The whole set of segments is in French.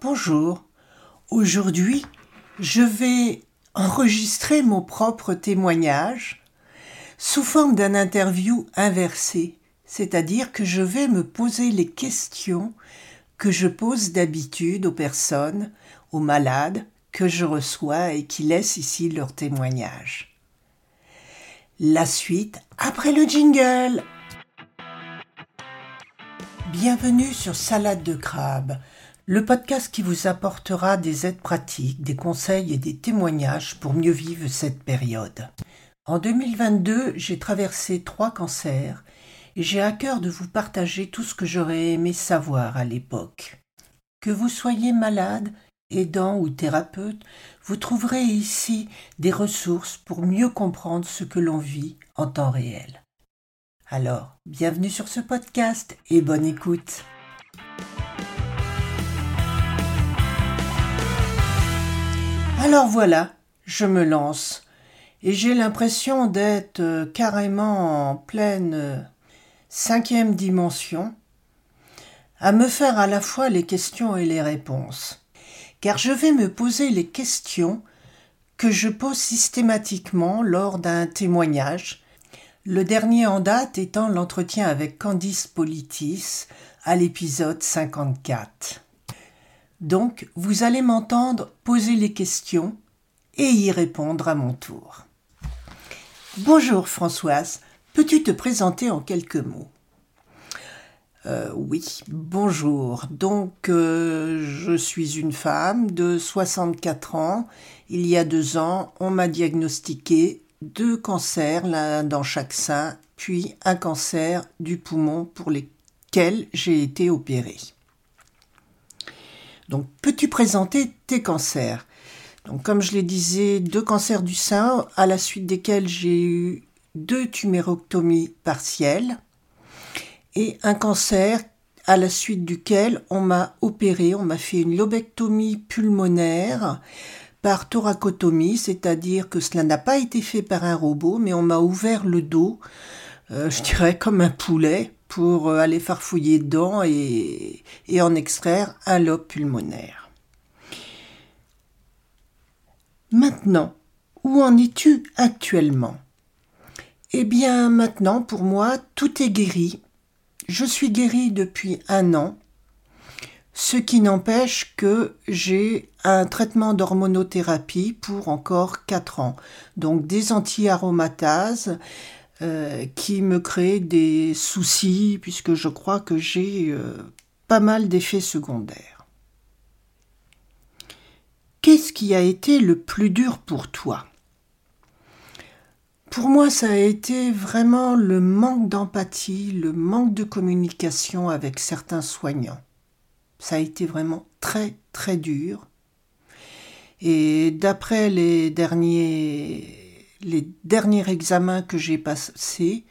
Bonjour. Aujourd'hui, je vais enregistrer mon propre témoignage sous forme d'un interview inversé, c'est-à-dire que je vais me poser les questions que je pose d'habitude aux personnes, aux malades que je reçois et qui laissent ici leur témoignage. La suite après le jingle. Bienvenue sur Salade de crabe, le podcast qui vous apportera des aides pratiques, des conseils et des témoignages pour mieux vivre cette période. En 2022, j'ai traversé trois cancers et j'ai à cœur de vous partager tout ce que j'aurais aimé savoir à l'époque. Que vous soyez malade, aidant ou thérapeute, vous trouverez ici des ressources pour mieux comprendre ce que l'on vit en temps réel. Alors, bienvenue sur ce podcast et bonne écoute. Alors voilà, je me lance, et j'ai l'impression d'être euh, carrément en pleine euh, cinquième dimension, à me faire à la fois les questions et les réponses. Car je vais me poser les questions que je pose systématiquement lors d'un témoignage, le dernier en date étant l'entretien avec Candice Politis à l'épisode 54. Donc, vous allez m'entendre poser les questions et y répondre à mon tour. Bonjour Françoise, peux-tu te présenter en quelques mots? Euh, oui, bonjour. Donc, euh, je suis une femme de 64 ans. Il y a deux ans, on m'a diagnostiqué deux cancers, l'un dans chaque sein, puis un cancer du poumon pour lesquels j'ai été opérée. Donc, peux-tu présenter tes cancers? Donc, comme je l'ai disais, deux cancers du sein, à la suite desquels j'ai eu deux tumérectomies partielles et un cancer à la suite duquel on m'a opéré, on m'a fait une lobectomie pulmonaire par thoracotomie, c'est-à-dire que cela n'a pas été fait par un robot, mais on m'a ouvert le dos, euh, je dirais comme un poulet, pour euh, aller farfouiller dedans et, et en extraire un lobe pulmonaire. Maintenant, où en es-tu actuellement? Eh bien maintenant, pour moi, tout est guéri. Je suis guéri depuis un an, ce qui n'empêche que j'ai un traitement d'hormonothérapie pour encore quatre ans. Donc des anti-aromatases, euh, qui me crée des soucis puisque je crois que j'ai euh, pas mal d'effets secondaires. Qu'est-ce qui a été le plus dur pour toi? Pour moi, ça a été vraiment le manque d'empathie, le manque de communication avec certains soignants. Ça a été vraiment très très dur. Et d'après les derniers les derniers examens que j'ai passés,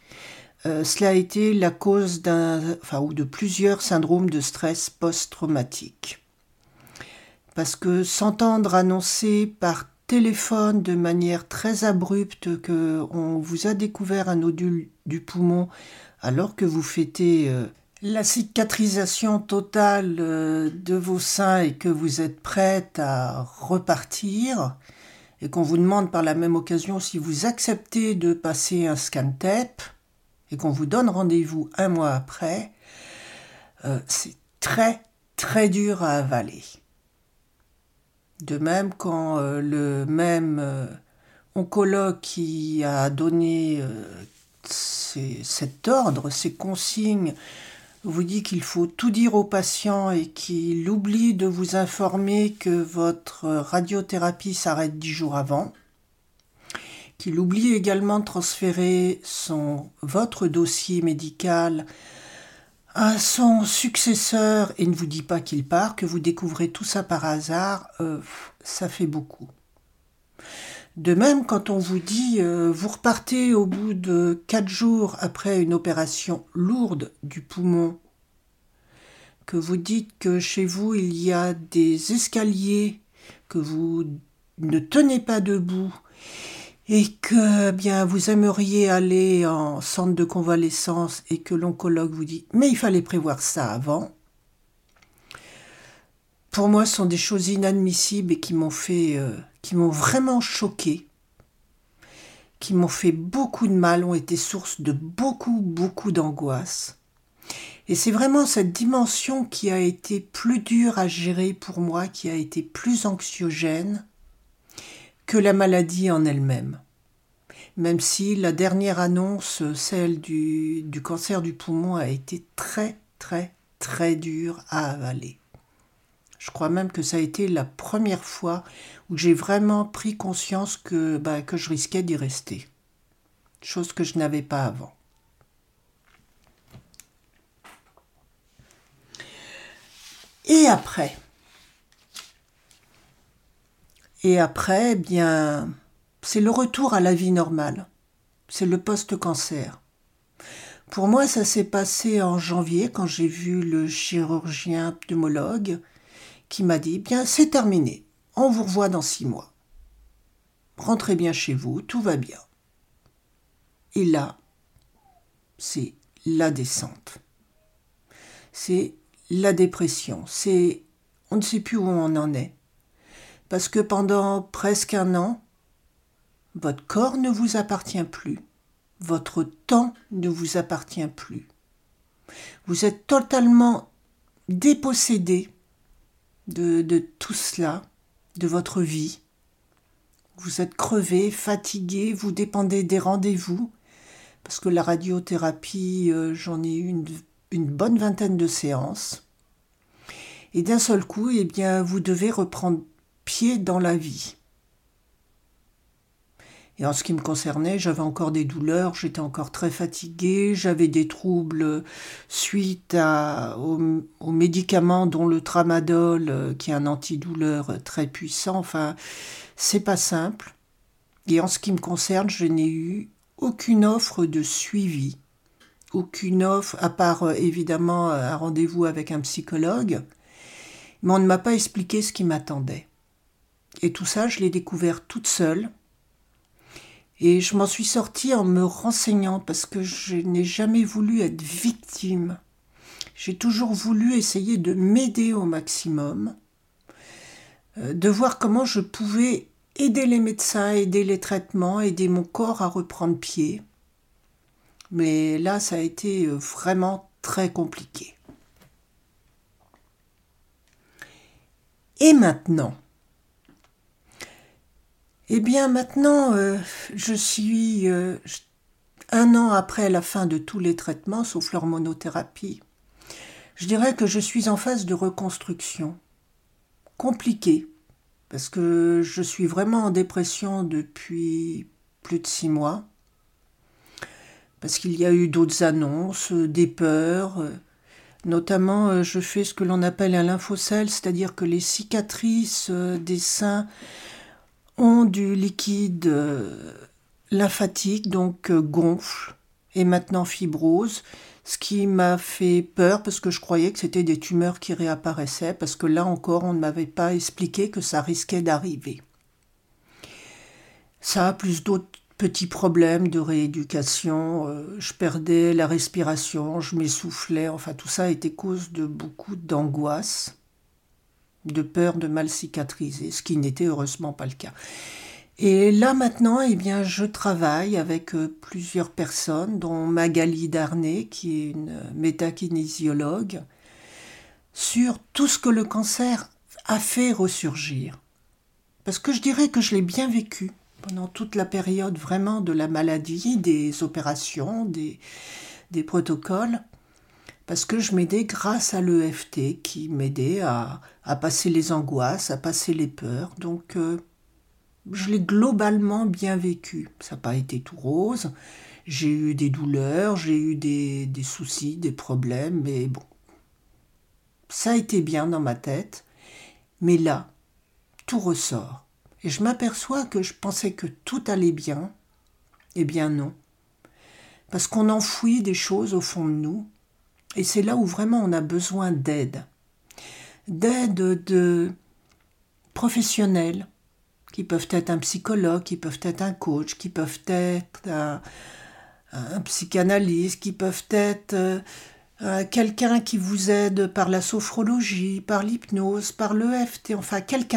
euh, cela a été la cause d'un, de plusieurs syndromes de stress post-traumatique. Parce que s'entendre annoncer par téléphone de manière très abrupte que on vous a découvert un nodule du poumon alors que vous fêtez euh, la cicatrisation totale euh, de vos seins et que vous êtes prête à repartir, et qu'on vous demande par la même occasion si vous acceptez de passer un scan TEP et qu'on vous donne rendez-vous un mois après, euh, c'est très très dur à avaler. De même quand euh, le même euh, oncologue qui a donné cet ordre, ces consignes vous dit qu'il faut tout dire au patient et qu'il oublie de vous informer que votre radiothérapie s'arrête dix jours avant, qu'il oublie également de transférer son, votre dossier médical à son successeur et ne vous dit pas qu'il part, que vous découvrez tout ça par hasard, euh, ça fait beaucoup. De même, quand on vous dit euh, vous repartez au bout de quatre jours après une opération lourde du poumon, que vous dites que chez vous il y a des escaliers, que vous ne tenez pas debout et que bien vous aimeriez aller en centre de convalescence et que l'oncologue vous dit mais il fallait prévoir ça avant. pour moi, sont des choses inadmissibles et qui m'ont fait, euh, m'ont vraiment choqué, qui m'ont fait beaucoup de mal, ont été source de beaucoup, beaucoup d'angoisse. Et c'est vraiment cette dimension qui a été plus dure à gérer pour moi, qui a été plus anxiogène que la maladie en elle-même. Même si la dernière annonce, celle du cancer du poumon, a été très, très, très dure à avaler. Je crois même que ça a été la première fois où j'ai vraiment pris conscience que, bah, je risquais d'y rester. Chose que je n'avais pas avant. Et après? Et après, eh bien, c'est le retour à la vie normale. C'est le post-cancer. Pour moi, ça s'est passé en janvier quand j'ai vu le chirurgien pneumologue qui m'a dit Bien, c'est terminé. On vous revoit dans six mois. Rentrez bien chez vous, tout va bien. Et là, c'est la descente. C'est la dépression. C'est. On ne sait plus où on en est. Parce que pendant presque un an, votre corps ne vous appartient plus. Votre temps ne vous appartient plus. Vous êtes totalement dépossédé de, tout cela, de votre vie. Vous êtes crevé, fatigué, vous dépendez des rendez-vous, parce que la radiothérapie, euh, j'en ai eu une, une, bonne vingtaine de séances. Et d'un seul coup, eh bien, vous devez reprendre pied dans la vie. Et en ce qui me concernait, j'avais encore des douleurs, j'étais encore très fatiguée, j'avais des troubles suite aux, médicaments dont le tramadol, euh, qui est un antidouleur très puissant. Enfin, c'est pas simple. Et en ce qui me concerne, je n'ai eu aucune offre de suivi, aucune offre, à part euh, évidemment un rendez-vous avec un psychologue, mais on ne m'a pas expliqué ce qui m'attendait. Et tout ça, je l'ai découvert toute seule et je m'en suis sortie en me renseignant parce que je n'ai jamais voulu être victime. J'ai toujours voulu essayer de m'aider au maximum, euh, de voir comment je pouvais aider les médecins, aider les traitements, aider mon corps à reprendre pied. Mais là, ça a été euh, vraiment très compliqué. Et maintenant eh bien maintenant, euh, je suis euh, un an après la fin de tous les traitements, sauf l'hormonothérapie. Je dirais que je suis en phase de reconstruction. Compliquée, parce que je suis vraiment en dépression depuis plus de six mois. Parce qu'il y a eu d'autres annonces, des peurs. Notamment, je fais ce que l'on appelle un lymphocèle, c'est-à-dire que les cicatrices des seins ont du liquide euh, lymphatique, donc euh, gonfle, et maintenant fibrose, ce qui m'a fait peur parce que je croyais que c'était des tumeurs qui réapparaissaient, parce que là encore, on ne m'avait pas expliqué que ça risquait d'arriver. Ça plus d'autres petits problèmes de rééducation, euh, je perdais la respiration, je m'essoufflais, enfin tout ça était cause de beaucoup d'angoisse de peur de mal cicatriser, ce qui n'était heureusement pas le cas. Et là maintenant, eh bien, je travaille avec euh, plusieurs personnes, dont Magali Darnay, qui est une métakinésiologue, sur tout ce que le cancer a fait ressurgir. Parce que je dirais que je l'ai bien vécu pendant toute la période vraiment de la maladie, des opérations, des, des protocoles parce que je m'aidais grâce à l'EFT qui m'aidait à, passer les angoisses, à passer les peurs. Donc euh, je l'ai globalement bien vécu. Ça n'a pas été tout rose. J'ai eu des douleurs, j'ai eu des, des soucis, des problèmes, mais bon. Ça a été bien dans ma tête. Mais là, tout ressort. Et je m'aperçois que je pensais que tout allait bien. Eh bien non. Parce qu'on enfouit des choses au fond de nous et c'est là où vraiment on a besoin d'aide. D'aide de professionnels, qui peuvent être un psychologue, qui peuvent être un coach, qui peuvent être un, psychanalyste, qui peuvent être euh, quelqu'un qui vous aide par la sophrologie, par l'hypnose, par l'EFT, enfin quelqu'un